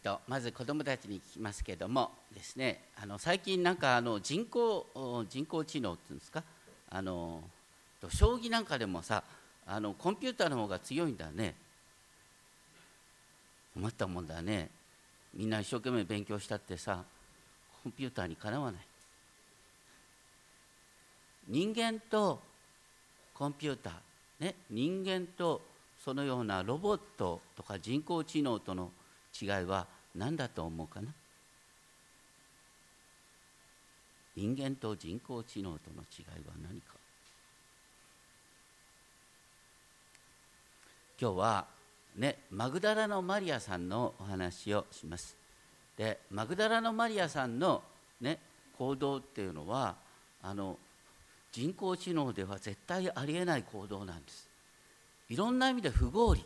っと、まず子どもたちに聞きますけれどもですねあの最近なんかあの人工人工知能っていうんですか？あの将棋なんかでもさあのコンピューターの方が強いんだね。困ったもんだね。みんな一生懸命勉強したってさコンピューターにかなわない。人間とコンピューター、ね、人間とそのようなロボットとか人工知能との違いは何だと思うかな？人間と人工知能との違いは何か？今日はねマグダラのマリアさんのお話をします。でマグダラのマリアさんのね行動っていうのはあの人工知能では絶対ありえない行動なんです。いろんな意味で不合理。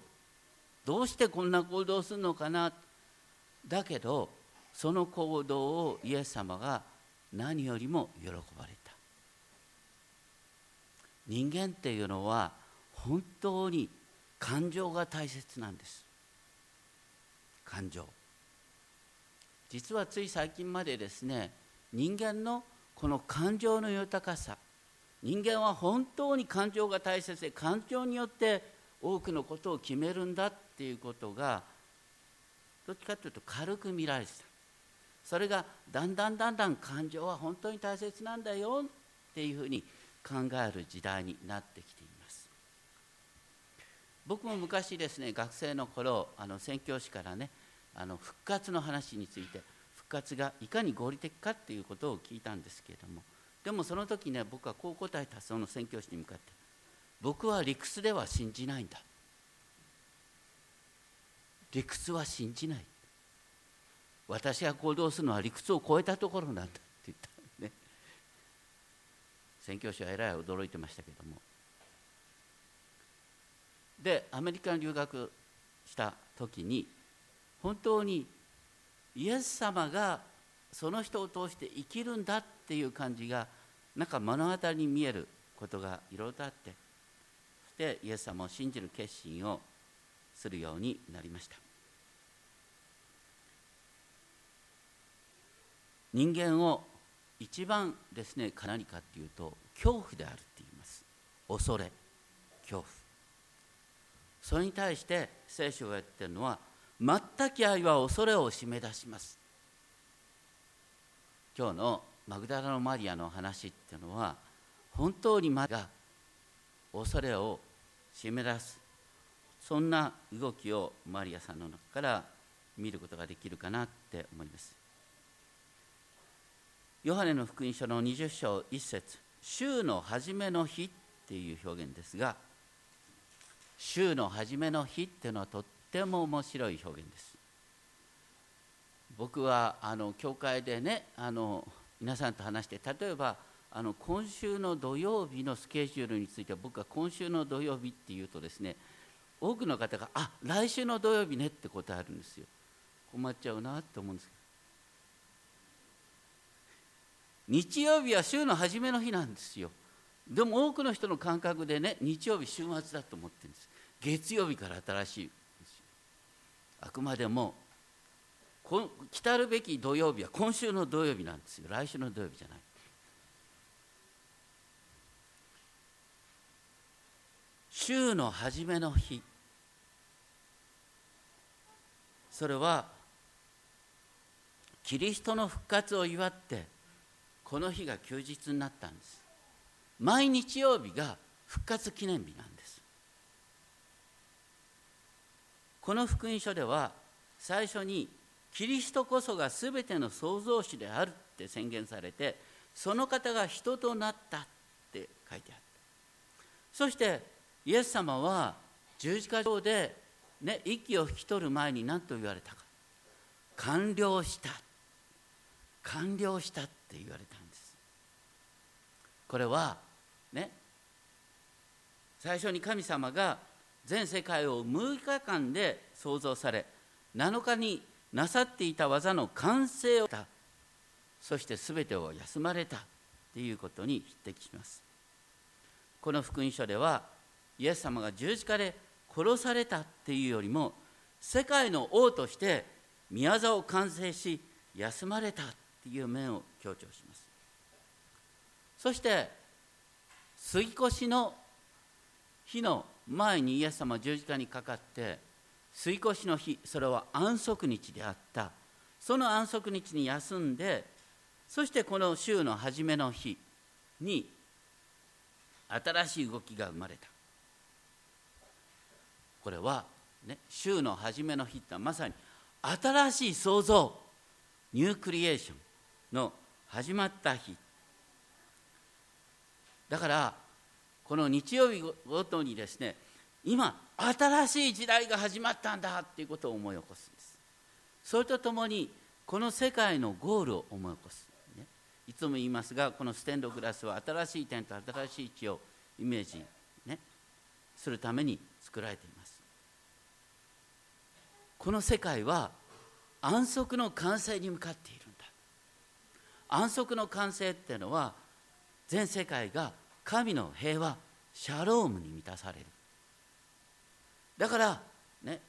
どうしてこんな行動をするのかな？だけどその行動をイエス様が何よりも喜ばれた。人間っていうのは本当に感情が大切なんです。感情。実はつい最近までですね人間のこの感情の豊かさ人間は本当に感情が大切で感情によって多くのことを決めるんだっていうことがどっちかというと軽く見られてた。それがだんだんだんだん感情は本当に大切なんだよっていうふうに考える時代になってきています。僕も昔ですね学生の頃あの宣教師からねあの復活の話について復活がいかに合理的かっていうことを聞いたんですけれどもでもその時ね僕はこう答えたその宣教師に向かって僕は理屈では信じないんだ。理屈は信じない。私が行動するのは理屈を超えたところなんだって言った。ね。宣教師はえらい驚いてましたけども。でアメリカに留学した時に本当にイエス様がその人を通して生きるんだっていう感じがなんか目の当たりに見えることがいろいろとあって。そしてイエス様を信じる決心をするようになりました。人間を一番ですね何かっていうと恐怖であるって言います。恐れ恐怖。それに対して聖書が言ってるのは全き愛は恐れを締め出します。今日のマグダラのマリアの話っていうのは本当にマが恐れを締め出すそんな動きをマリアさんの中から見ることができるかなって思います。ヨハネの福音書の20章1節週の初めの日っていう表現ですが週の初めの日っていうのはとっても面白い表現です。僕はあの教会でねあの皆さんと話して例えばあの今週の土曜日のスケジュールについて僕は今週の土曜日っていうとですね多くの方が「あ来週の土曜日ね」って答えるんですよ。困っちゃうなって思うんですけど。日曜日は週の初めの日なんですよ。でも多くの人の感覚でね日曜日週末だと思ってるんです。月曜日から新しいあくまでも来たるべき土曜日は今週の土曜日なんですよ。来週の土曜日じゃない。週の初めの日。それはキリストの復活を祝ってこの日が休日になったんです。毎日曜日が復活記念日なんです。この福音書では最初にキリストこそが全ての創造主であるって宣言されてその方が人となったって書いてあったそしてイエス様は十字架上で、ね、息を引き取る前に何と言われたか。完了した。完了したって言われたこれはね最初に神様が全世界を6日間で創造され7日になさっていた技の完成をした。そして全てを休まれた。ということに匹敵します。この福音書ではイエス様が十字架で殺された。っていうよりも世界の王として宮沢を完成し休まれた。っていう面を強調します。そして杉越の日の前にイエス様十字架にかかって杉越の日それは安息日であった。その安息日に休んでそしてこの週の初めの日に新しい動きが生まれた。これは、ね、週の初めの日ってまさに新しい創造ニュークリエーションの始まった日。だからこの日曜日ごとにですね今新しい時代が始まったんだっていうことを思い起こすんです。それとともにこの世界のゴールを思い起こす、ね、いつも言いますがこのステンドグラスは新しい点と新しい地をイメージ、ね、するために作られています。この世界は安息の完成に向かっているんだ。安息の完成っていうのは全世界が神の平和シャロームに満たされる。だからね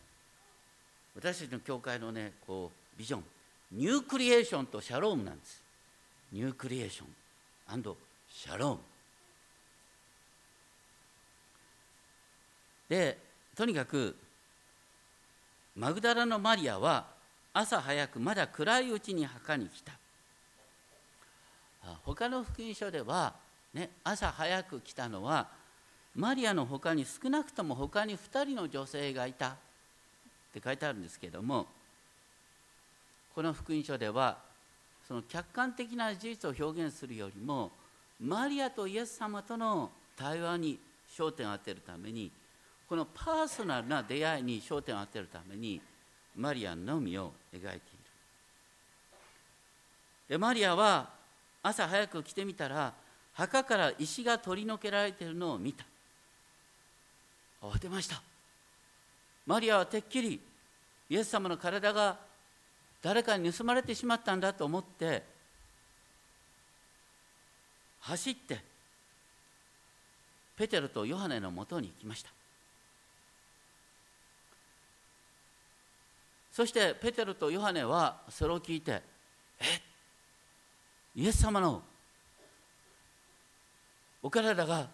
私たちの教会のねこうビジョン New Creation とシャロームなんです。 New Creation シャロームでとにかくマグダラのマリアは朝早くまだ暗いうちに墓に来た。他の福音書では、ね、朝早く来たのはマリアの他に少なくとも他に2人の女性がいた。って書いてあるんですけどもこの福音書ではその客観的な事実を表現するよりもマリアとイエス様との対話に焦点を当てるためにこのパーソナルな出会いに焦点を当てるためにマリアのみを描いている。でマリアは朝早く来てみたら墓から石が取り除けられているのを見た。慌てました。マリアはてっきりイエス様の体が誰かに盗まれてしまったんだと思って走ってペテロとヨハネのもとに行きました。そしてペテロとヨハネはそれを聞いて「えっ？イエス様のお体が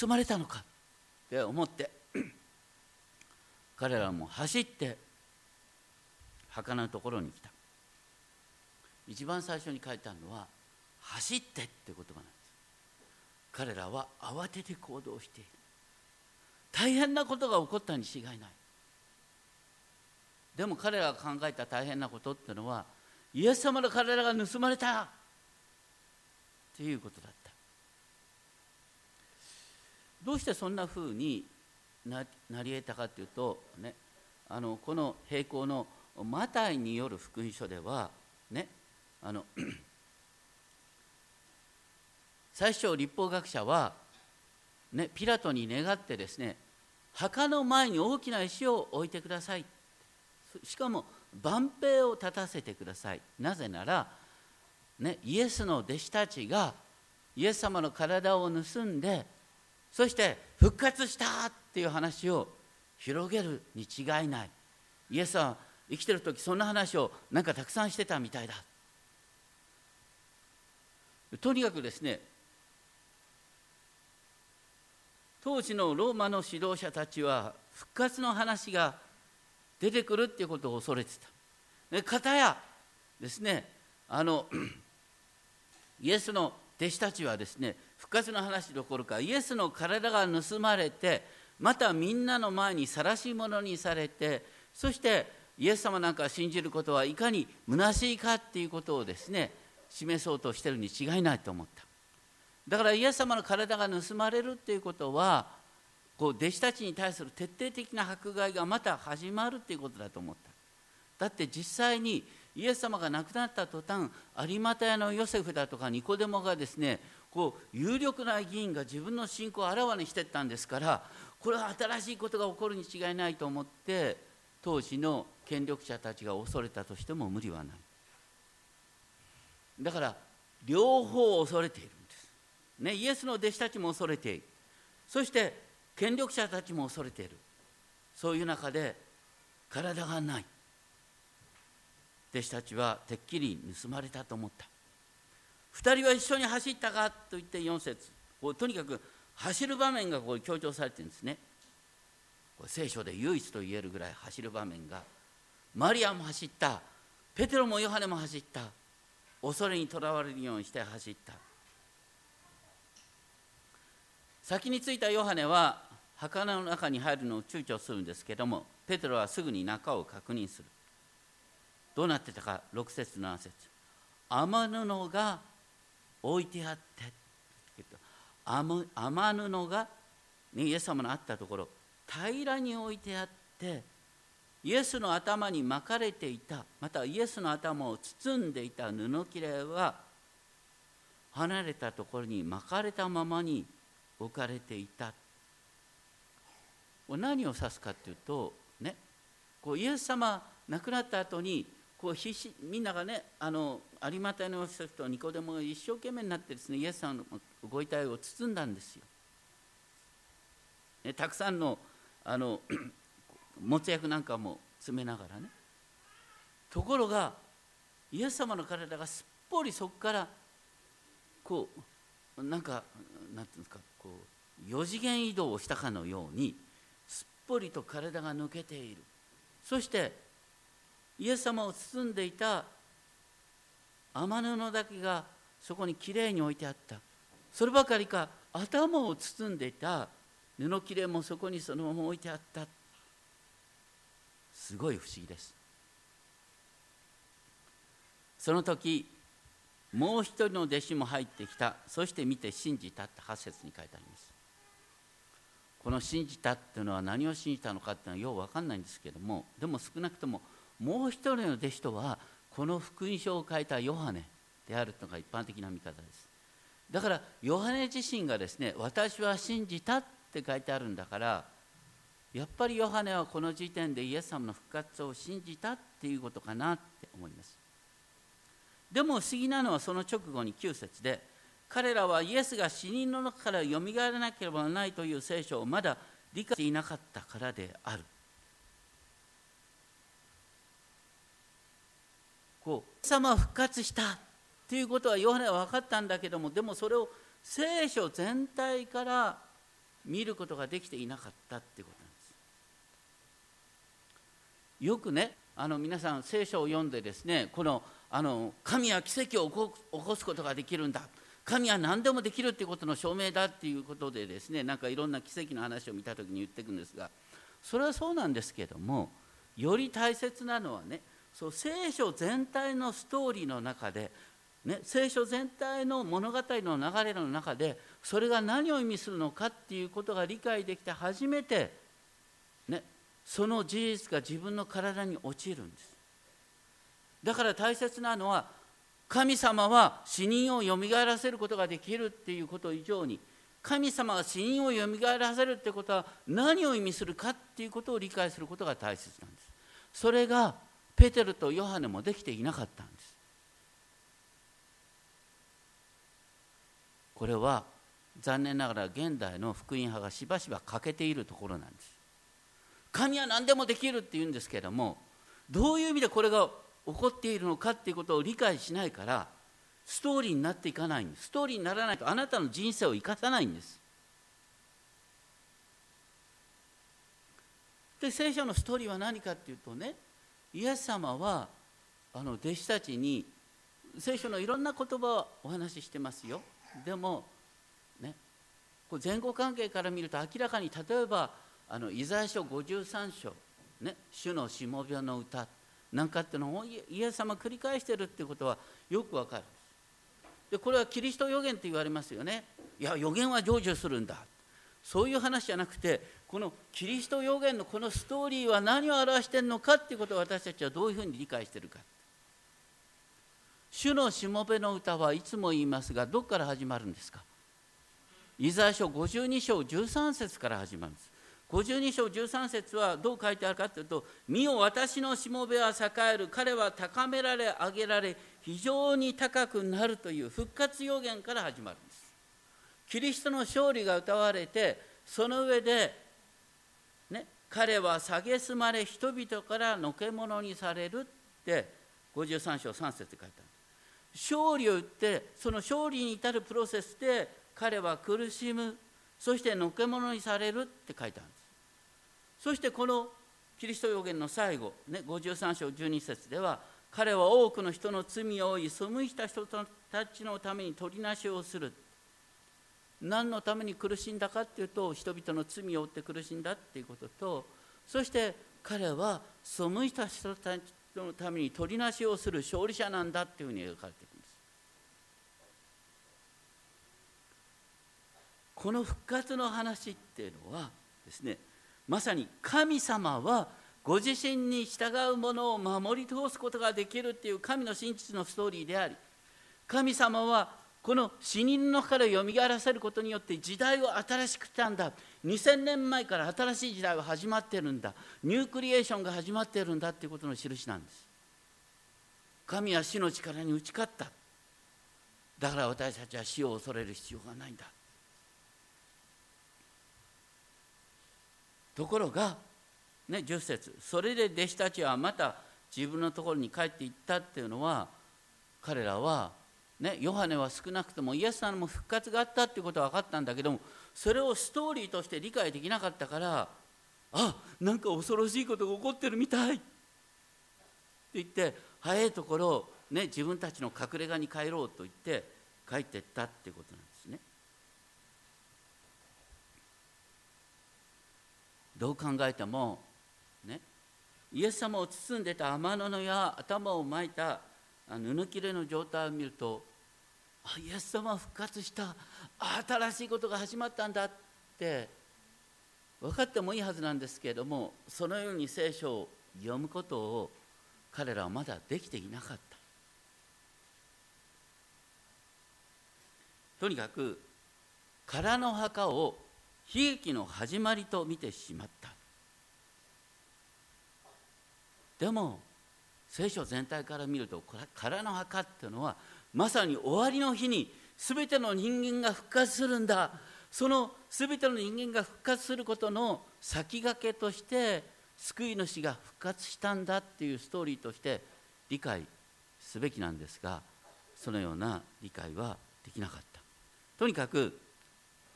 盗まれたのか?」って思って 彼らも走って墓のところに来た。一番最初に書いてあるのは「走って」って言葉なんです。彼らは慌てて行動している。大変なことが起こったに違いない。でも彼らが考えた大変なことっていうのはイエス様の体が盗まれた。っていうことだった。どうしてそんなふうになり得たかというとねあのこの並行のマタイによる福音書ではねあの 最初立法学者は、ね、ピラトに願ってですね墓の前に大きな石を置いてください。しかも万兵を立たせてください。なぜなら、ね、イエスの弟子たちがイエス様の体を盗んでそして復活したっていう話を広げるに違いないイエスは生きてる時そんな話をなんかたくさんしてたみたいだとにかくですね当時のローマの指導者たちは復活の話が出てくるっていうことを恐れてた。かたやですねあの イエスの弟子たちはですね復活の話どころかイエスの体が盗まれてまたみんなの前に晒し者にされてそしてイエス様なんか信じることはいかに虚しいかっていうことをですね示そうとしてるに違いないと思った。だからイエス様の体が盗まれるっていうことはこう弟子たちに対する徹底的な迫害がまた始まるっていうことだと思った。だって実際にイエス様が亡くなった途端有股屋のヨセフだとかニコデモがですねこう有力な議員が自分の信仰をあらわにしてったんですからこれは新しいことが起こるに違いないと思って当時の権力者たちが恐れたとしても無理はない。だから両方恐れているんです、ね、イエスの弟子たちも恐れている。そして権力者たちも恐れている。そういう中で体がない。弟子たちはてっきり盗まれたと思った。2人は一緒に走ったかと言って4節。とにかく走る場面がこう強調されてるんですね。聖書で唯一と言えるぐらい走る場面がマリアも走った。ペテロもヨハネも走った。恐れにとらわれるようにして走った。先に着いたヨハネは墓の中に入るのを躊躇するんですけどもペテロはすぐに中を確認する。どうなってたか6節7節。雨布が置いてあって雨布が、ね、イエス様のあったところ平らに置いてあってイエスの頭に巻かれていたまたイエスの頭を包んでいた布切れは離れたところに巻かれたままに置かれていた。何を指すかっていうとねこうイエス様亡くなった後にこう必死みんながねあの有馬隊の人とニコデモが一生懸命になってですねイエス様のご遺体を包んだんですよ。ね、たくさんのあの もつ薬なんかも詰めながらねところがイエス様の体がすっぽりそこからこうなんかなんていうんですかこう4次元移動をしたかのようにすっぽりと体が抜けているそしてイエス様を包んでいた雨布だけがそこにきれいに置いてあった。そればかりか頭を包んでいた布切れもそこにそのまま置いてあった。すごい不思議です。その時もう一人の弟子も入ってきた。そして見て信じたって8節に書いてあります。この信じたっていうのは何を信じたのかっていうのはよう分かんないんですけどもでも少なくとももう一人の弟子とはこの福音書を書いたヨハネであるというのが一般的な見方です。だからヨハネ自身がですね私は信じたって書いてあるんだからやっぱりヨハネはこの時点でイエス様の復活を信じたっていうことかなって思います。でも不思議なのはその直後に9節で彼らはイエスが死人の中からよみがえらなければならないという聖書をまだ理解していなかったからである。こう様は復活したということはヨハネは分かったんだけどもでもそれを聖書全体から見ることができていなかったっていうことなんです。よくねあの皆さん聖書を読んでですねこのあの神は奇跡を起こすことができるんだ。神は何でもできるっていうことの証明だっていうことでですねなんかいろんな奇跡の話を見た時に言っていくんですがそれはそうなんですけどもより大切なのはねそう聖書全体のストーリーの中で、ね、聖書全体の物語の流れの中でそれが何を意味するのかっていうことが理解できて初めて、ね、その事実が自分の体に落ちるんです。だから大切なのは神様は死人をよみがえらせることができるっていうこと以上に神様が死人をよみがえらせるってことは何を意味するかっていうことを理解することが大切なんです。それがペテルとヨハネもできていなかったんです。これは残念ながら現代の福音派がしばしば欠けているところなんです。神は何でもできるって言うんですけれどもどういう意味でこれが起こっているのかっていうことを理解しないからストーリーになっていかないんです。ストーリーにならないとあなたの人生を生かさないんです。で聖書のストーリーは何かっていうとねイエス様はあの弟子たちに聖書のいろんな言葉をお話ししてますよ。でもねこ前後関係から見ると明らかに例えばあのイザヤ書53章、ね、主のしもべの歌なんかっていうのをイエス様繰り返してるっていうことはよくわかる。でこれはキリスト予言って言われますよね。いや予言は成就するんだ。そういう話じゃなくてこのキリスト予言のこのストーリーは何を表してるのかっていうことを私たちはどういうふうに理解してるか。主のしもべの歌はいつも言いますがどこから始まるんですか。イザヤ書52章13節から始まるんです。52章13節はどう書いてあるかというと「見よ私のしもべは栄える。彼は高められ上げられ非常に高くなる」という復活予言から始まるんです。キリストの勝利が歌われてその上でね彼は蔑まれ人々からのけ者にされるって53章3節で書いてある。勝利を言ってその勝利に至るプロセスで彼は苦しむそしてのけ者にされるって書いてあるんです。そしてこのキリスト予言の最後、ね、53章12節では彼は多くの人の罪を負い背いた人たちのために取りなしをする。何のために苦しんだかっていうと人々の罪を負って苦しんだっていうこととそして彼は背いた人たちのために取りなしをする勝利者なんだっていうふうに描かれているんです。この復活の話っていうのはですねまさに神様はご自身に従う者を守り通すことができるっていう神の真実のストーリーであり神様はこの死人のからよみがえらせることによって時代を新しくしたんだ。2000年前から新しい時代が始まってるんだ。ニュークリエーションが始まってるんだっていうことの印なんです。神は死の力に打ち勝った。だから私たちは死を恐れる必要がないんだ。ところがね10節それで弟子たちはまた自分のところに帰っていったっていうのは彼らはね、ヨハネは少なくともイエス様も復活があったっていうことは分かったんだけどもそれをストーリーとして理解できなかったからあなんか恐ろしいことが起こってるみたいって言って早いところ、ね、自分たちの隠れ家に帰ろうと言って帰ってったっていうことなんですね。どう考えても、ね、イエス様を包んでた天布や頭を巻いた布切れの状態を見るとイエス様復活した。新しいことが始まったんだって分かってもいいはずなんですけれどもそのように聖書を読むことを彼らはまだできていなかった。とにかく空の墓を悲劇の始まりと見てしまった。でも聖書全体から見ると空の墓っていうのはまさに終わりの日に全ての人間が復活するんだ。その全ての人間が復活することの先駆けとして救い主が復活したんだっていうストーリーとして理解すべきなんですがそのような理解はできなかった。とにかく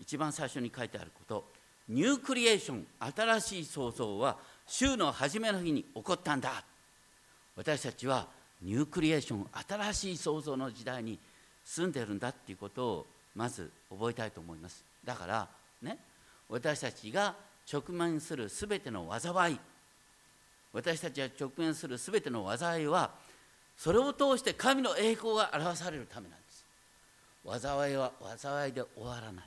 一番最初に書いてあることニュークリエーション新しい創造は週の初めの日に起こったんだ。私たちはニュークリエーション新しい創造の時代に住んでるんだっていうことをまず覚えたいと思います。だからね私たちが直面する全ての災い私たちが直面する全ての災いはそれを通して神の栄光が表されるためなんです。災いは災いで終わらない。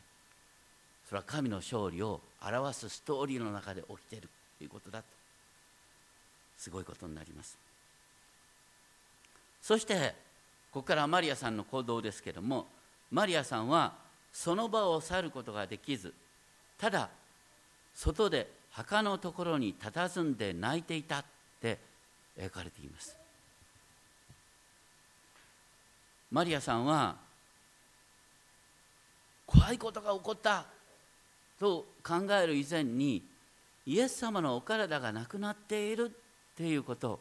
それは神の勝利を表すストーリーの中で起きているということだと。すごいことになります。そしてここからマリアさんの行動ですけれどもマリアさんはその場を去ることができずただ外で墓のところに佇んで泣いていたって描かれています。マリアさんは怖いことが起こったと考える以前にイエス様のお体がなくなっているっていうこと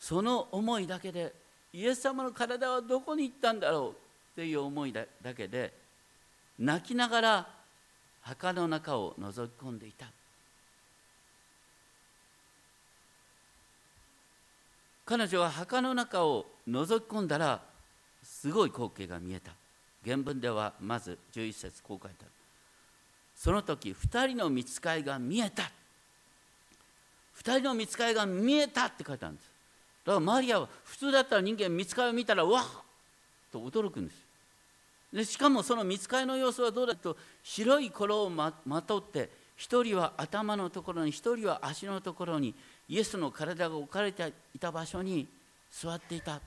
その思いだけでイエス様の体はどこに行ったんだろうっていう思いだけで泣きながら墓の中を覗き込んでいた。彼女は墓の中を覗き込んだらすごい光景が見えた。原文ではまず11節こう書いてある。その時2人の見つかいが見えた。2人の見つかいが見えたって書いてあるんです。だからマリアは普通だったら人間見つかりを見たらわっ！と驚くんです。でしかもその見つかりの様子はどうだと白い衣をままとって一人は頭のところに一人は足のところにイエスの体が置かれていた場所に座っていた。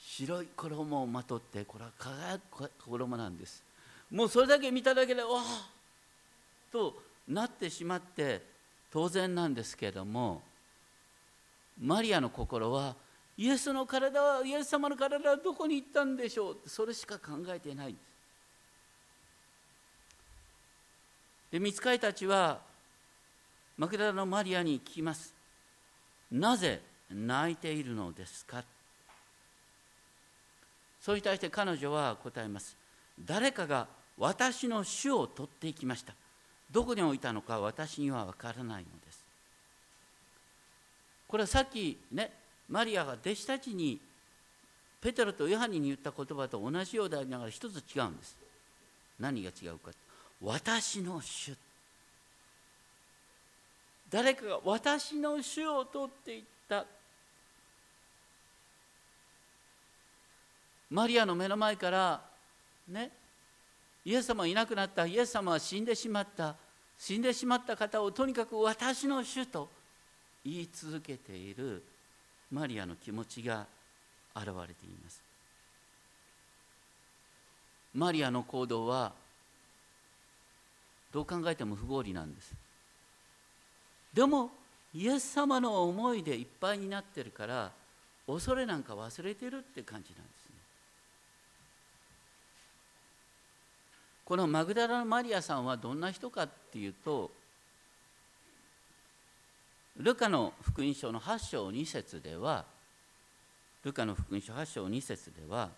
白い衣をまとってこれは輝く衣なんです。もうそれだけ見ただけでわあとなってしまって当然なんですけれどもマリアの心はイエスの体はイエス様の体はどこに行ったんでしょうそれしか考えていないんです。で見つかりたちはマクダラのマリアに聞きます。なぜ泣いているのですか？それに対して彼女は答えます。誰かが私の主を取っていきました。どこに置いたのか私には分からないのです。これはさっきねマリアが弟子たちにペテロとヨハネに言った言葉と同じようでありながら一つ違うんです。何が違うか私の主。誰かが私の主を取っていった。マリアの目の前からねイエス様いなくなった。イエス様は死んでしまった。死んでしまった方をとにかく私の主と言い続けているマリアの気持ちが現れています。マリアの行動はどう考えても不合理なんです。でもイエス様の思いでいっぱいになってるから恐れなんか忘れてるって感じなんですね。このマグダラのマリアさんはどんな人かっていうとルカの福音書の8章2節ではルカの福音書8章2節では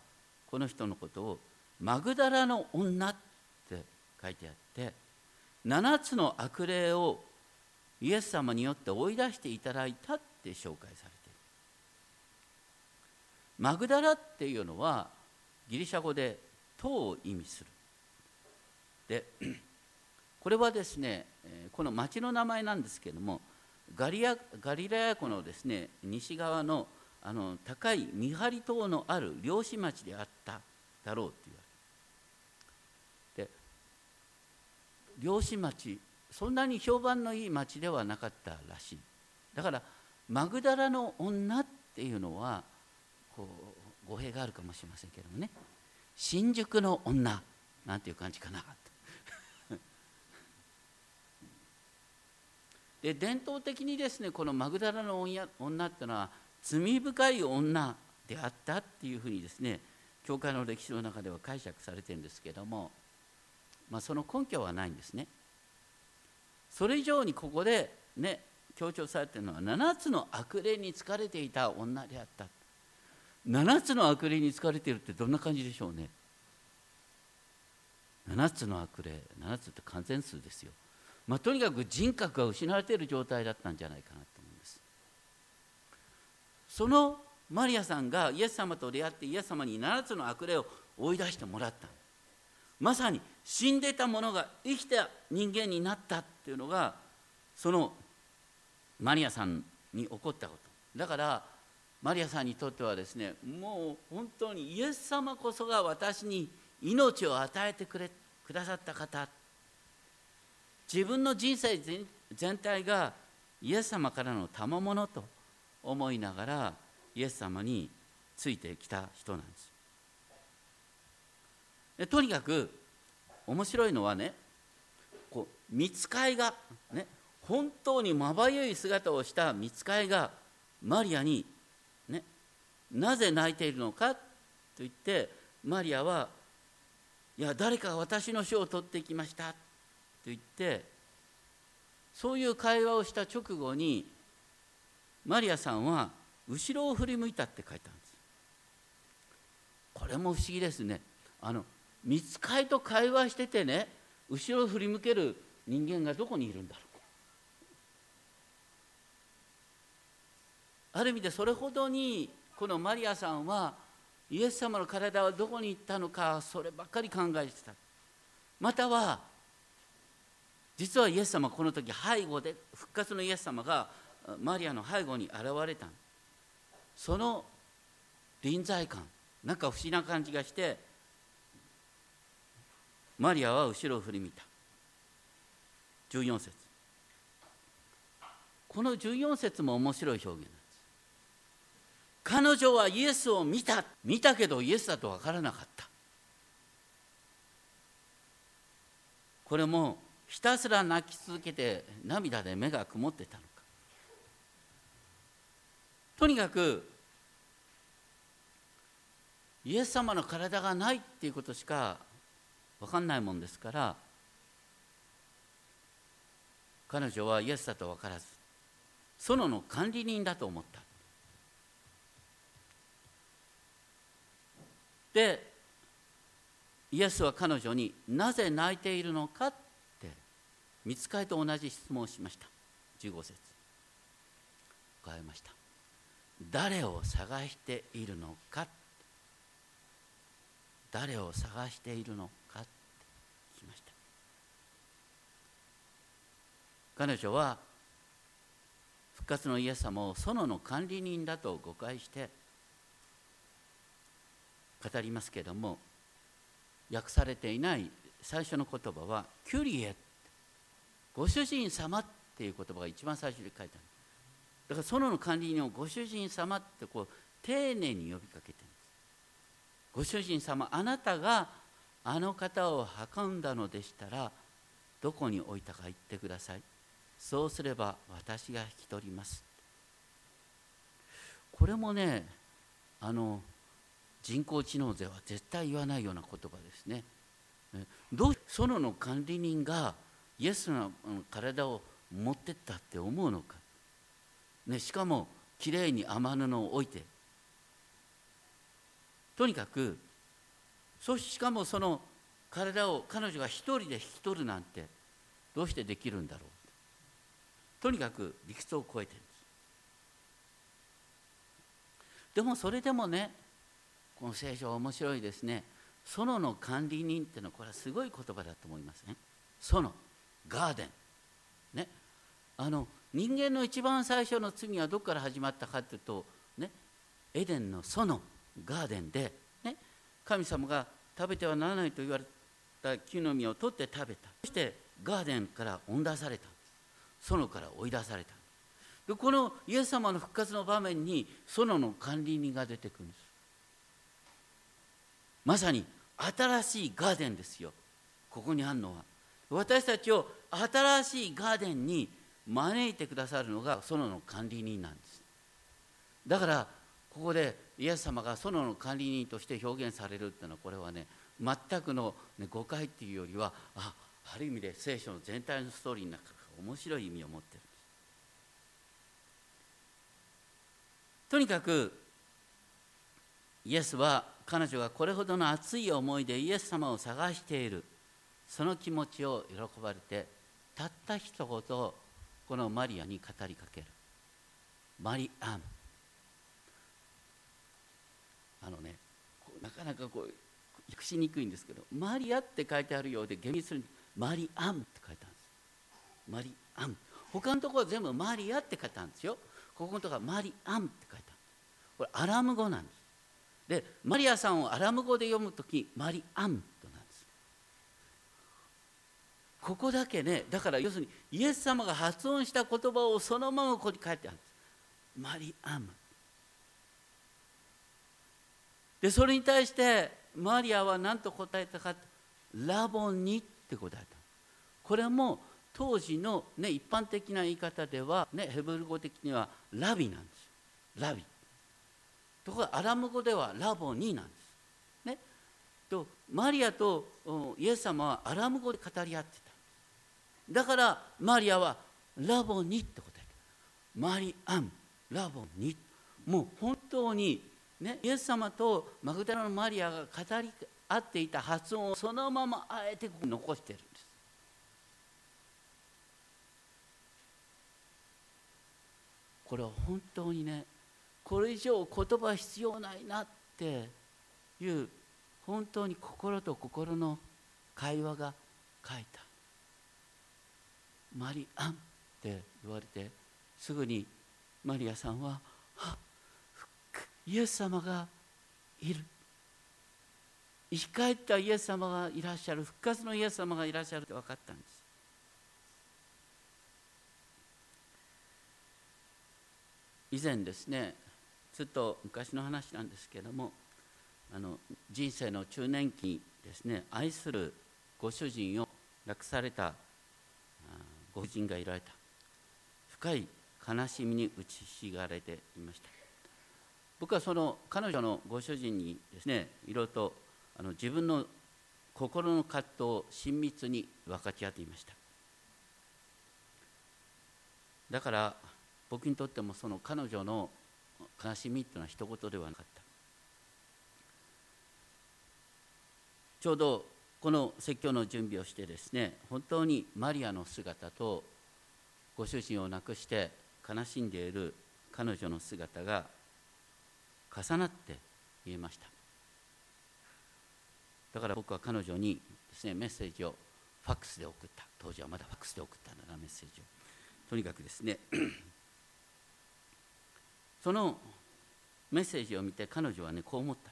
この人のことをマグダラの女って書いてあって7つの悪霊をイエス様によって追い出していただいたって紹介されている。マグダラっていうのはギリシャ語で「塔」を意味する。でこれはですねこの町の名前なんですけれどもガリアガリラヤ湖のですね西側のあの高い見張り島のある漁師町であっただろうと言われるで漁師町そんなに評判のいい町ではなかったらしい。だからマグダラの女っていうのはこう語弊があるかもしれませんけどもね。新宿の女なんていう感じかな。で伝統的にですねこのマグダラの女女っていうのは罪深い女であったっていうふうにですね教会の歴史の中では解釈されてるんですけども、まあ、その根拠はないんですね。それ以上にここでね強調されてるのは7つの悪霊に疲れていた女であった。7つの悪霊に疲れてるってどんな感じでしょうね。7つの悪霊7つって完全数ですよ、まあ、とにかく人格が失われている状態だったんじゃないかなと思うんです。そのマリアさんがイエス様と出会ってイエス様に7つの悪霊を追い出してもらった。まさに死んでたものが生きた人間になったっていうのがそのマリアさんに起こったこと。だからマリアさんにとってはですねもう本当にイエス様こそが私に命を与えてくれくださった方。自分の人生全体がイエス様からの賜物と思いながらイエス様についてきた人なんです。でとにかく面白いのはねこう見つかいがね本当にまばゆい姿をした見つかいがマリアに、ね、なぜ泣いているのかと言ってマリアはいや誰か私の書を取ってきました。言ってそういう会話をした直後にマリアさんは後ろを振り向いたって書いたんです。これも不思議ですね。あの見つかいと会話しててね後ろを振り向ける人間がどこにいるんだろうある意味でそれほどにこのマリアさんはイエス様の体はどこに行ったのかそればっかり考えてた。または実はイエス様この時背後で復活のイエス様がマリアの背後に現れたその臨在感なんか不思議な感じがしてマリアは後ろを振り見た。14節。この14節も面白い表現なんです。彼女はイエスを見た。見たけどイエスだと分からなかった。これもひたすら泣き続けて涙で目が曇ってたのか。とにかくイエス様の体がないっていうことしか分かんないもんですから彼女はイエスだと分からず園の管理人だと思った。でイエスは彼女になぜ泣いているのか見つかりと同じ質問をしました。15節。答えました。誰を探しているのか。誰を探しているのか。って聞きました。彼女は復活のイエス様を園の管理人だと誤解して語りますけれども訳されていない最初の言葉は「キュリエ」ご主人様っていう言葉が一番最初に書いてあるだから園の管理人をご主人様ってこう丁寧に呼びかけてるんです。ご主人様あなたがあの方を運んだのでしたらどこに置いたか言ってください。そうすれば私が引き取ります。これもねあの人工知能では絶対言わないような言葉ですね。どう園の管理人がイエスの体を持ってったって思うのか、ね、しかもきれいに雨布を置いて。とにかくそしかもその体を彼女が一人で引き取るなんてどうしてできるんだろう？とにかく理屈を超えてるんです。でもそれでもねこの聖書は面白いですね。園の管理人っていうのはこれはすごい言葉だと思いますね園。ガーデン。ね。あの人間の一番最初の罪はどこから始まったかっていうとね。エデンの園ガーデンで、ね、神様が食べてはならないと言われた木の実を取って食べた。そしてガーデンから追い出された。園から追い出された。でこのイエス様の復活の場面に園の管理人が出てくるんです。まさに新しいガーデンですよ。ここにあるのは。私たちを新しいガーデンに招いてくださるのが園の管理人なんです。だからここでイエス様が園の管理人として表現されるっていうのはこれはね全くの、ね、誤解っていうよりはあある意味で聖書の全体のストーリーの中から面白い意味を持ってるんです。とにかくイエスは彼女がこれほどの熱い思いでイエス様を探している。その気持ちを喜ばれてたった一言このマリアに語りかける。マリアンあのねなかなかこう訳しにくいんですけどマリアって書いてあるようで厳密にマリアンって書いてあるんです。マリアン他のところは全部マリアって書いてあるんですよ。ここのところはマリアンって書いてある。これアラム語なんです。でマリアさんをアラム語で読む時マリアンここだけねだから要するにイエス様が発音した言葉をそのままここに書いてあるんです。マリアム。でそれに対してマリアは何と答えたかラボニって答えたこれも当時の、ね、一般的な言い方では、ね、ヘブル語的にはラビなんですラビ。ところがアラム語ではラボニなんです。ね、とマリアとイエス様はアラム語で語り合って。だからマリアはラボニって答えてマリアンラボニもう本当に、ね、イエス様とマグダラのマリアが語り合っていた発音をそのままあえて残してるんです。これは本当にねこれ以上言葉必要ないなっていう本当に心と心の会話が書いた。マリアンって言われてすぐにマリアさんはイエス様がいる。生き返ったイエス様がいらっしゃる。復活のイエス様がいらっしゃるって分かったんです。以前ですねずっと昔の話なんですけれどもあの人生の中年期ですね愛するご主人を亡くされたご婦人がいられた。深い悲しみに打ちひしがれていました。僕はその彼女のご主人にですねいろいろとあの自分の心の葛藤を親密に分かち合っていました。だから僕にとってもその彼女の悲しみっていうのは一言ではなかった。ちょうどこの説教の準備をしてですね本当にマリアの姿とご主人を亡くして悲しんでいる彼女の姿が重なって見えました。だから僕は彼女にですねメッセージをファックスで送った。当時はまだファックスで送ったんだなメッセージを。とにかくですね そのメッセージを見て彼女はねこう思った。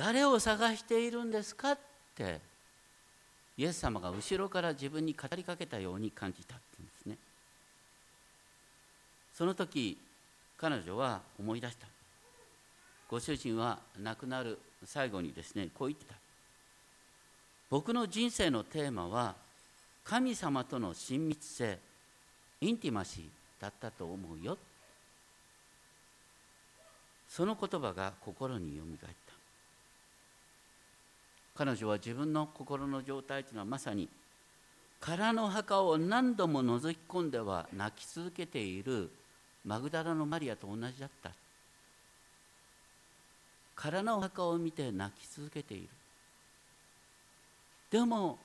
誰を探しているんですかってイエス様が後ろから自分に語りかけたように感じたっていうんですね。その時彼女は思い出した。ご主人は亡くなる最後にですねこう言ってた。僕の人生のテーマは神様との親密性インティマシーだったと思うよ。その言葉が心によみがえった。彼女は自分の心の状態というのはまさに空の墓を何度も覗き込んでは泣き続けているマグダラのマリアと同じだった。空の墓を見て泣き続けている。でも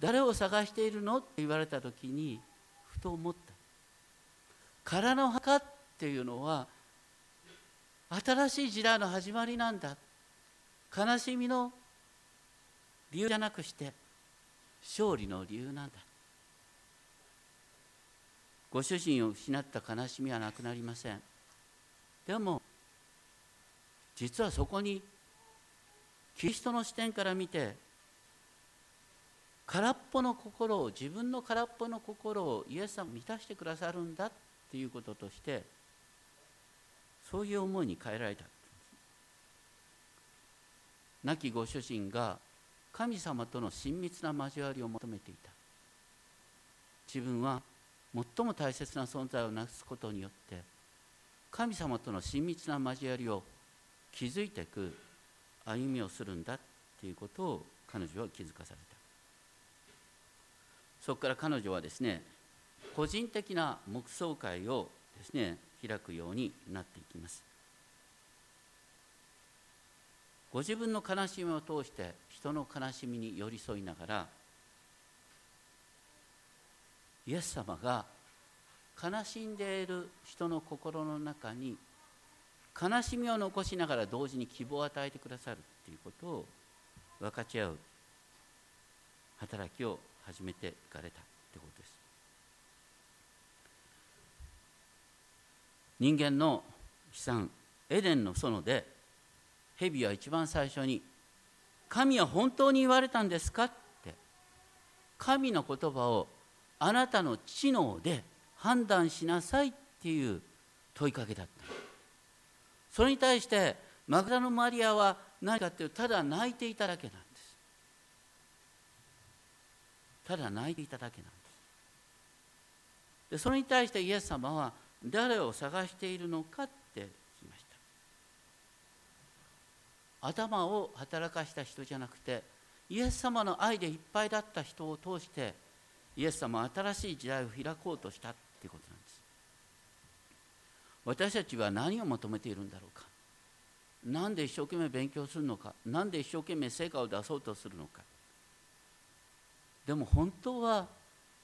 誰を探しているのって言われた時にふと思った。空の墓っていうのは新しい時代の始まりなんだ。悲しみの理由じゃなくして勝利の理由なんだ。ご主人を失った悲しみはなくなりません。でも実はそこにキリストの視点から見て空っぽの心を自分の空っぽの心をイエス様満たしてくださるんだっていうこととしてそういう思いに変えられた。亡きご主人が神様との親密な交わりを求めていた。自分は最も大切な存在をなくすことによって神様との親密な交わりを築いていく歩みをするんだということを彼女は気づかされた。そこから彼女はですね個人的な黙想会をですね開くようになっていきます。ご自分の悲しみを通して人の悲しみに寄り添いながらイエス様が悲しんでいる人の心の中に悲しみを残しながら同時に希望を与えてくださるということを分かち合う働きを始めていかれたということです。人間の悲惨エデンの園で蛇は一番最初に「神は本当に言われたんですか?」って。神の言葉をあなたの知能で判断しなさいっていう問いかけだったそれに対してマグダのマリアは何かっていうとただ泣いていただけなんです。ただ泣いていただけなんです。でそれに対してイエス様は誰を探しているのかって聞きました頭を働かした人じゃなくてイエス様の愛でいっぱいだった人を通してイエス様は新しい時代を開こうとしたっていうことなんです。私たちは何を求めているんだろうか。何で一生懸命勉強するのか。何で一生懸命成果を出そうとするのか。でも本当は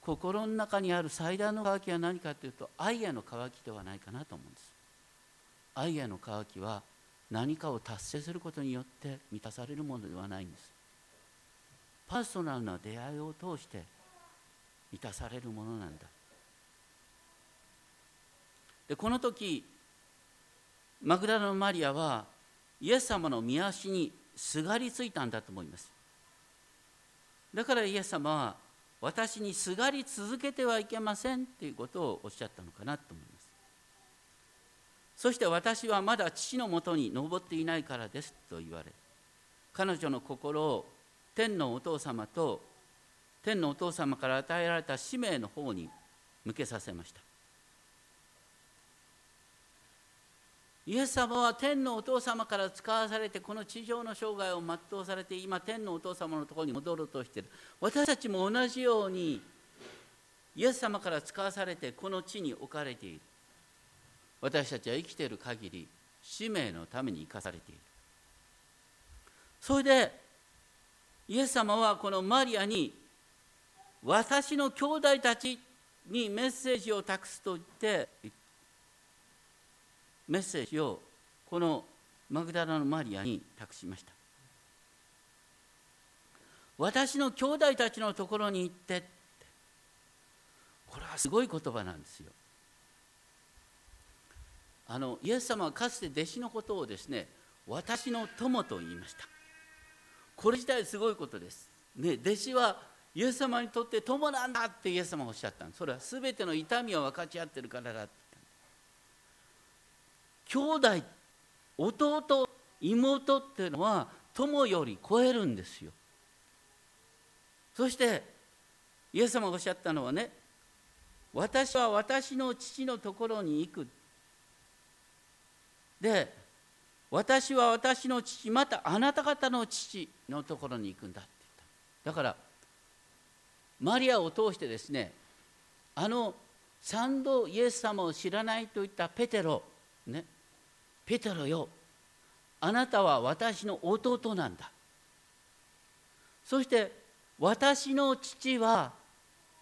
心の中にある最大の渇きは何かというと愛への渇きではないかなと思うんです。愛への渇きは何かを達成することによって満たされるものではないんです。パーソナルな出会いを通して満たされるものなんだ。でこの時マグダラのマリアはイエス様の見足にすがりついたんだと思います。だからイエス様は私にすがり続けてはいけませんということをおっしゃったのかなと思います。そして私はまだ父のもとに登っていないからですと言われ彼女の心を天のお父様と天のお父様から与えられた使命の方に向けさせました。イエス様は天のお父様から使わされてこの地上の生涯を全うされて今天のお父様のところに戻ろうとしている。私たちも同じようにイエス様から使わされてこの地に置かれている。私たちは生きている限り使命のために生かされている。それでイエス様はこのマリアに私の兄弟たちにメッセージを託すと言ってメッセージをこのマグダラのマリアに託しました。私の兄弟たちのところに行ってこれはすごい言葉なんですよ。あのイエス様はかつて弟子のことをですね私の友と言いました。これ自体すごいことです、ね、弟子はイエス様にとって友なんだってイエス様がおっしゃったそれは全ての痛みを分かち合ってるからだって兄弟弟妹っていうのは友より超えるんですよ。そしてイエス様がおっしゃったのはね私は私の父のところに行くで私は私の父またあなた方の父のところに行くんだって言った。だからマリアを通してですねあの三度イエス様を知らないと言ったペテロねペテロよあなたは私の弟なんだ。そして私の父は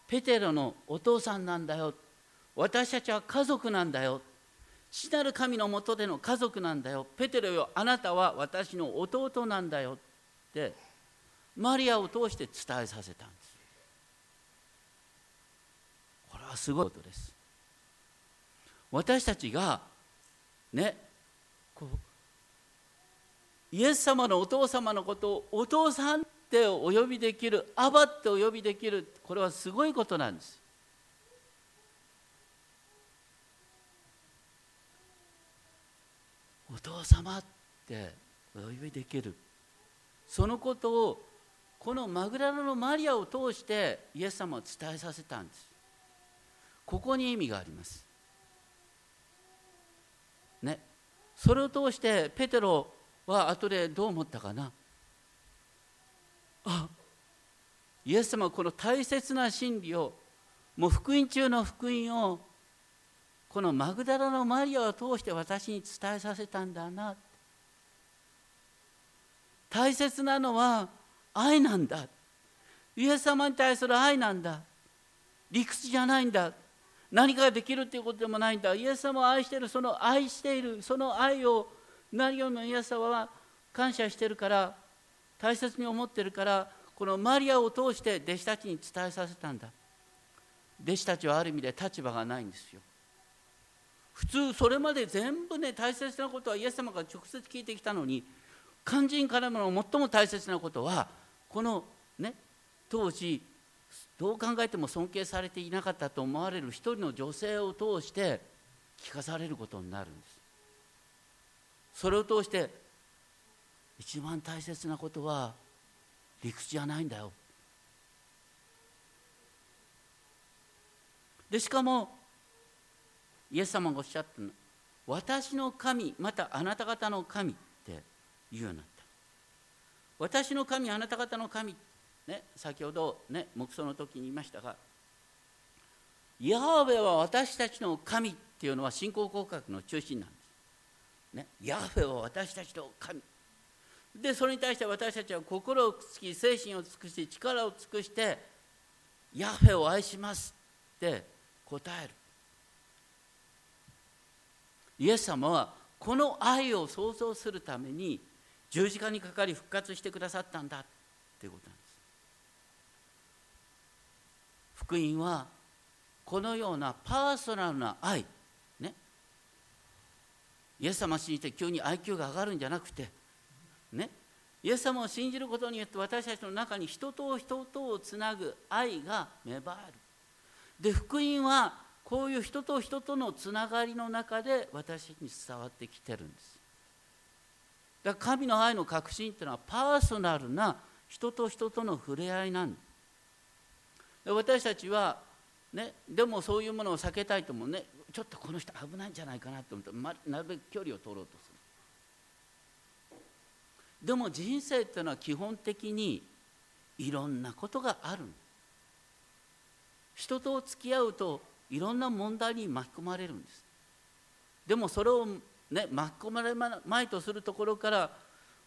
ペテロのお父さんなんだよ。私たちは家族なんだよ。父なる神のもとでの家族なんだよ。ペテロよあなたは私の弟なんだよってマリアを通して伝えさせたんです。これはすごいことです。私たちがねこうイエス様のお父様のことをお父さんってお呼びできるアバってお呼びできるこれはすごいことなんです。お父様ってお呼びできる。そのことをこのマグララのマリアを通してイエス様は伝えさせたんです。ここに意味があります。ね。それを通してペテロは後でどう思ったかな。あイエス様はこの大切な真理をもう福音中の福音をこのマグダラのマリアを通して私に伝えさせたんだな。大切なのは愛なんだ。イエス様に対する愛なんだ。理屈じゃないんだ。何かができるっていうことでもないんだ。イエス様を愛しているその愛しているその愛を何よりもイエス様は感謝してるから大切に思ってるからこのマリアを通して弟子たちに伝えさせたんだ。弟子たちはある意味で立場がないんですよ。普通それまで全部ね大切なことはイエス様が直接聞いてきたのに肝心からの最も大切なことはこのね当時どう考えても尊敬されていなかったと思われる一人の女性を通して聞かされることになるんです。それを通して一番大切なことは理屈じゃないんだよ。でしかもイエス様がおっしゃったの。私の神またあなた方の神って言うようになった。私の神あなた方の神ね先ほどね黙想の時に言いましたがヤハウェは私たちの神っていうのは信仰告白の中心なんです、ね、ヤハウェは私たちの神。でそれに対して私たちは心を尽き精神を尽くし力を尽くしてヤハウェを愛しますって答える。イエス様はこの愛を創造するために十字架にかかり復活してくださったんだっていうことなんです。福音はこのようなパーソナルな愛ね。イエス様を信じて急に IQ が上がるんじゃなくてね。イエス様を信じることによって私たちの中に人と人とをつなぐ愛が芽生える。で福音はこういう人と人とのつながりの中で私に伝わってきてるんです。だから神の愛の確信っていうのはパーソナルな人と人との触れ合いなんで私たちはねでもそういうものを避けたいともねちょっとこの人危ないんじゃないかなと思って、ま、なるべく距離を取ろうとする。でも人生っていうのは基本的にいろんなことがある人と付き合うといろんな問題に巻き込まれるんです。でもそれを、ね、巻き込まれまいとするところから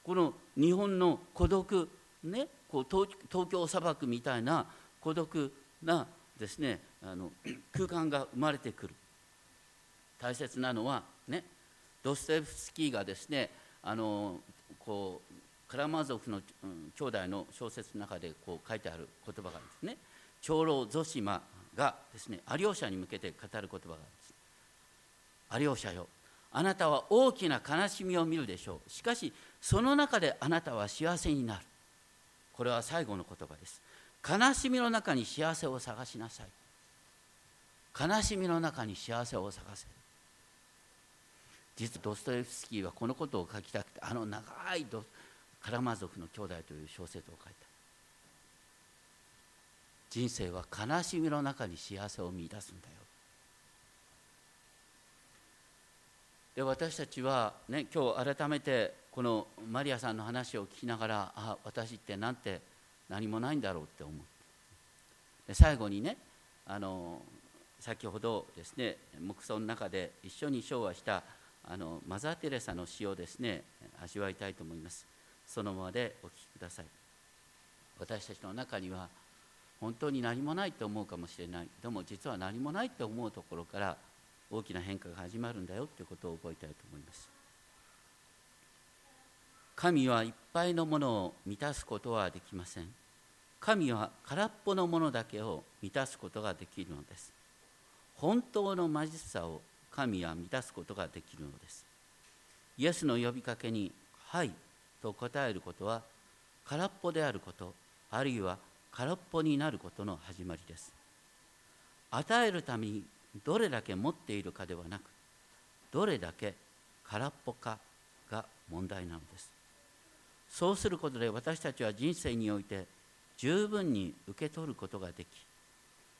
この日本の孤独、ね、こう東東京砂漠みたいな孤独なですねあの 空間が生まれてくる。大切なのはねドステフスキーがですねあのこうカラマゾフの、うん、兄弟の小説の中でこう書いてある言葉がですね長老ゾシマがですねアリオシャに向けて語る言葉があるんです。アリオシャよ。あなたは大きな悲しみを見るでしょう。しかしその中であなたは幸せになる。これは最後の言葉です。悲しみの中に幸せを探しなさい。悲しみの中に幸せを探せ。実はドストエフスキーはこのことを書きたくてあの長いカラマ族の兄弟という小説を書いた。人生は悲しみの中に幸せを見いだすんだよ。で私たちは、ね、今日改めてこのマリアさんの話を聞きながらあ私ってなんて何もないんだろうって思う。で最後にねあの先ほどですね木葬の中で一緒に唱和したあのマザー・テレサの詩をですね味わいたいと思います。そのままでお聞きください。私たちの中には本当に何もないと思うかもしれない。でも実は何もないと思うところから大きな変化が始まるんだよということを覚えたいと思います。神はいっぱいのものを満たすことはできません。神は空っぽのものだけを満たすことができるのです。本当の貧しさを神は満たすことができるのです。イエスの呼びかけに「はい」と答えることは空っぽであることあるいは空っぽになることの始まりです。与えるためにどれだけ持っているかではなくどれだけ空っぽかが問題なのです。そうすることで私たちは人生において十分に受け取ることができ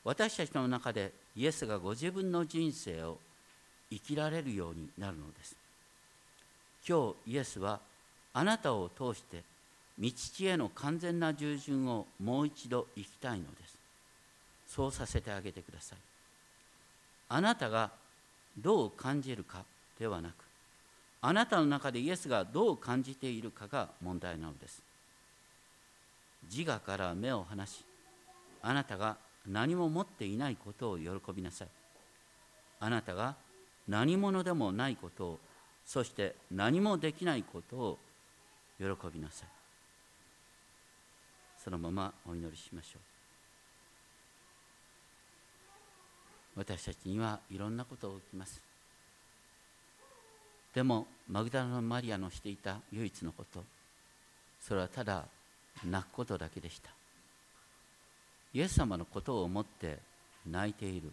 私たちの中でイエスがご自分の人生を生きられるようになるのです。今日イエスはあなたを通して道地への完全な従順をもう一度生きたいのです。そうさせてあげてください。あなたがどう感じるかではなくあなたの中でイエスがどう感じているかが問題なのです。自我から目を離しあなたが何も持っていないことを喜びなさい。あなたが何者でもないことをそして何もできないことを喜びなさい。そのままお祈りしましょう。私たちにはいろんなことが起きます。でもマグダラのマリアのしていた唯一のことそれはただ泣くことだけでした。イエス様のことを思って泣いている。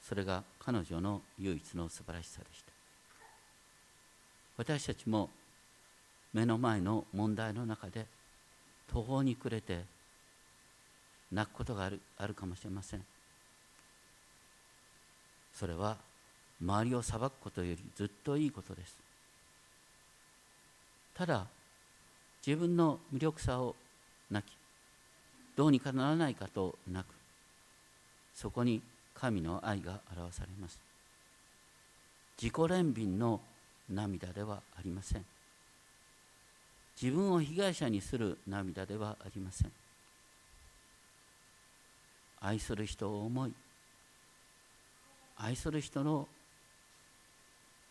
それが彼女の唯一の素晴らしさでした。私たちも目の前の問題の中で途方に暮れて泣くことがあるあるかもしれません。それは周りを裁くことよりずっといいことです。ただ自分の無力さを泣きどうにかならないかと泣く。そこに神の愛が表されます。自己憐憫の涙ではありません。自分を被害者にする涙ではありません。愛する人を思い愛する人の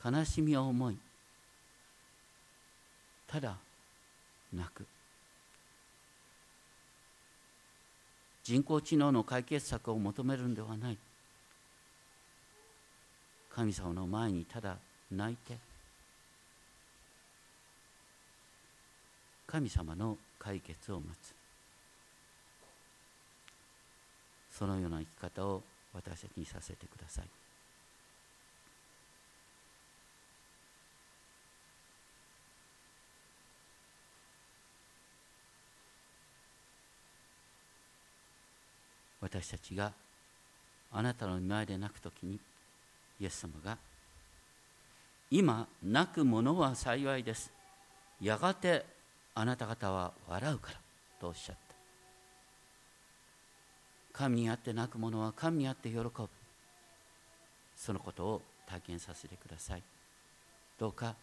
悲しみを思いただ泣く。人工知能の解決策を求めるんではない。神様の前にただ泣いて神様の解決を待つ。そのような生き方を私たちにさせてください。私たちがあなたの見舞いで泣くときにイエス様が今泣く者は幸いです。やがてあなた方は笑うからとおっしゃった。神にあって泣く者は神にあって喜ぶ。そのことを体験させてください。どうか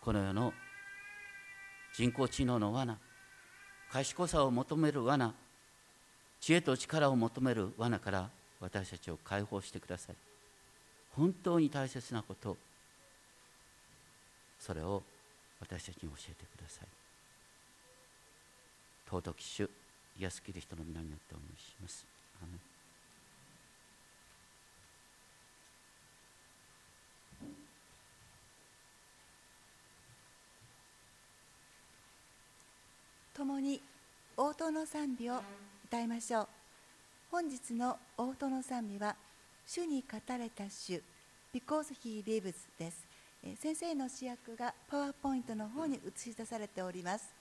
この世の人工知能の罠賢さを求める罠知恵と力を求める罠から私たちを解放してください。本当に大切なことそれを私たちに教えてください。尊き主イエスキリストの皆によってお願いします。アメン。共に応答の賛美を歌いましょう。本日の応答の賛美は主に語れた主 Because He Lives です。え先生の主役がパワーポイントの方に映し出されております。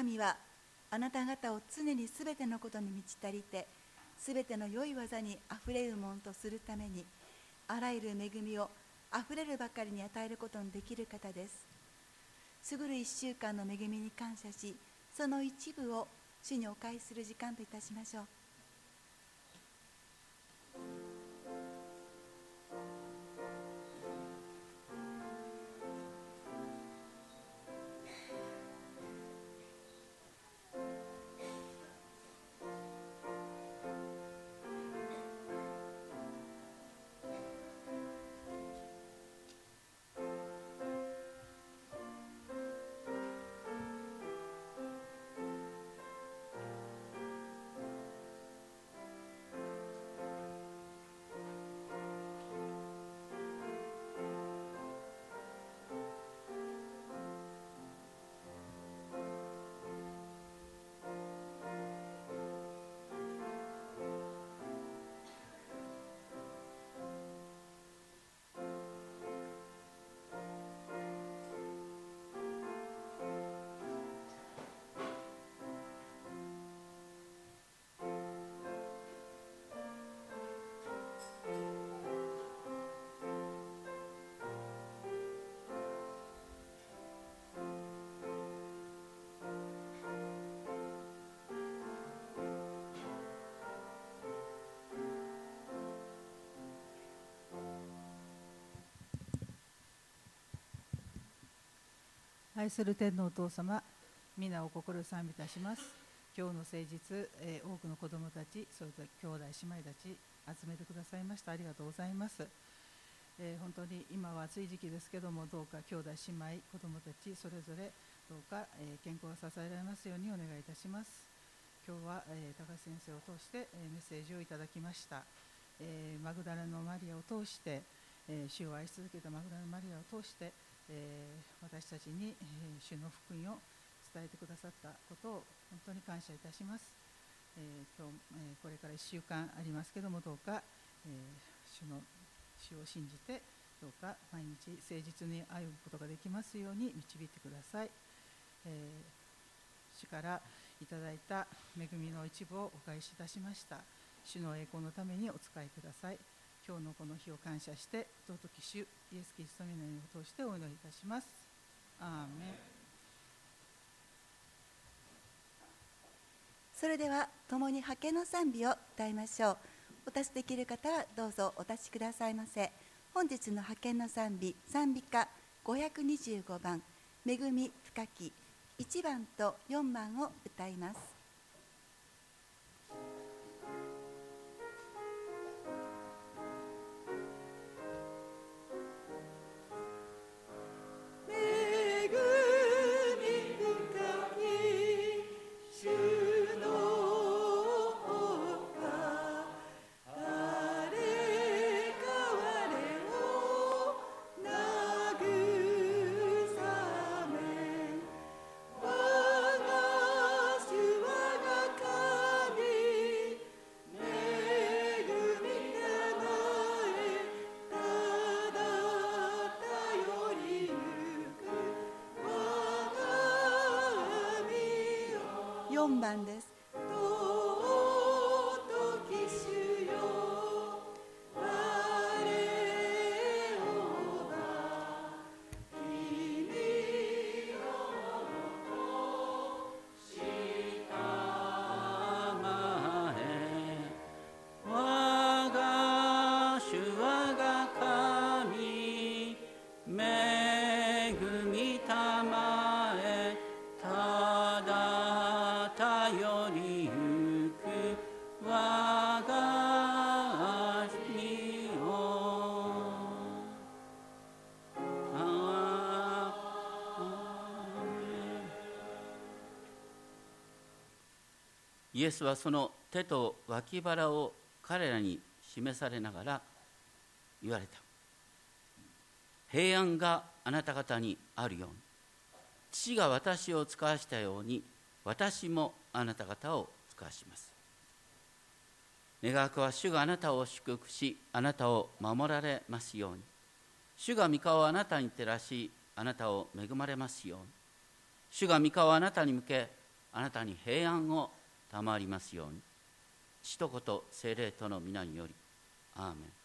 神はあなた方を常にすべてのことに満ち足りてすべての良い技にあふれるものとするためにあらゆる恵みをあふれるばかりに与えることのできる方です。すぐる1週間の恵みに感謝しその一部を主にお返しする時間といたしましょう。愛する天のお父様皆を心賛美いたします。今日の誠実、えー、多くの子どもたちそれと兄弟姉妹たち集めてくださいました。ありがとうございます、えー、本当に今は暑い時期ですけどもどうか兄弟姉妹子どもたちそれぞれどうか、えー、健康が支えられますようにお願いいたします。今日は、え高橋先生を通して、えメッセージをいただきました、えマグダラのマリアを通して、え主を愛し続けたマグダラのマリアを通してえ私たちに、え主の福音を伝えてくださったことを本当に感謝いたします。え今日、えこれから1週間ありますけどもどうか、え主の主を信じてどうか毎日誠実に歩むことができますように導いてください。え主からいただいた恵みの一部をお返しいたしました。主の栄光のためにお使いください。今日のこの日を感謝して尊き主イエス・キリストの名を通してお祈りいたします。アーメン。それでは共に派遣の賛美を歌いましょう。お立ちできる方はどうぞお立ちくださいませ。本日の派遣の賛美賛美歌525番「恵み深き」1番と4番を歌います。番です。イエスはその手と脇腹を彼らに示されながら言われた。平安があなた方にあるように。父が私を使わしたように私もあなた方を使わします。願わくは主があなたを祝福しあなたを守られますように。主が御顔をあなたに照らしあなたを恵まれますように。主が御顔をあなたに向けあなたに平安を賜りますように。一言聖霊との皆により。アーメン。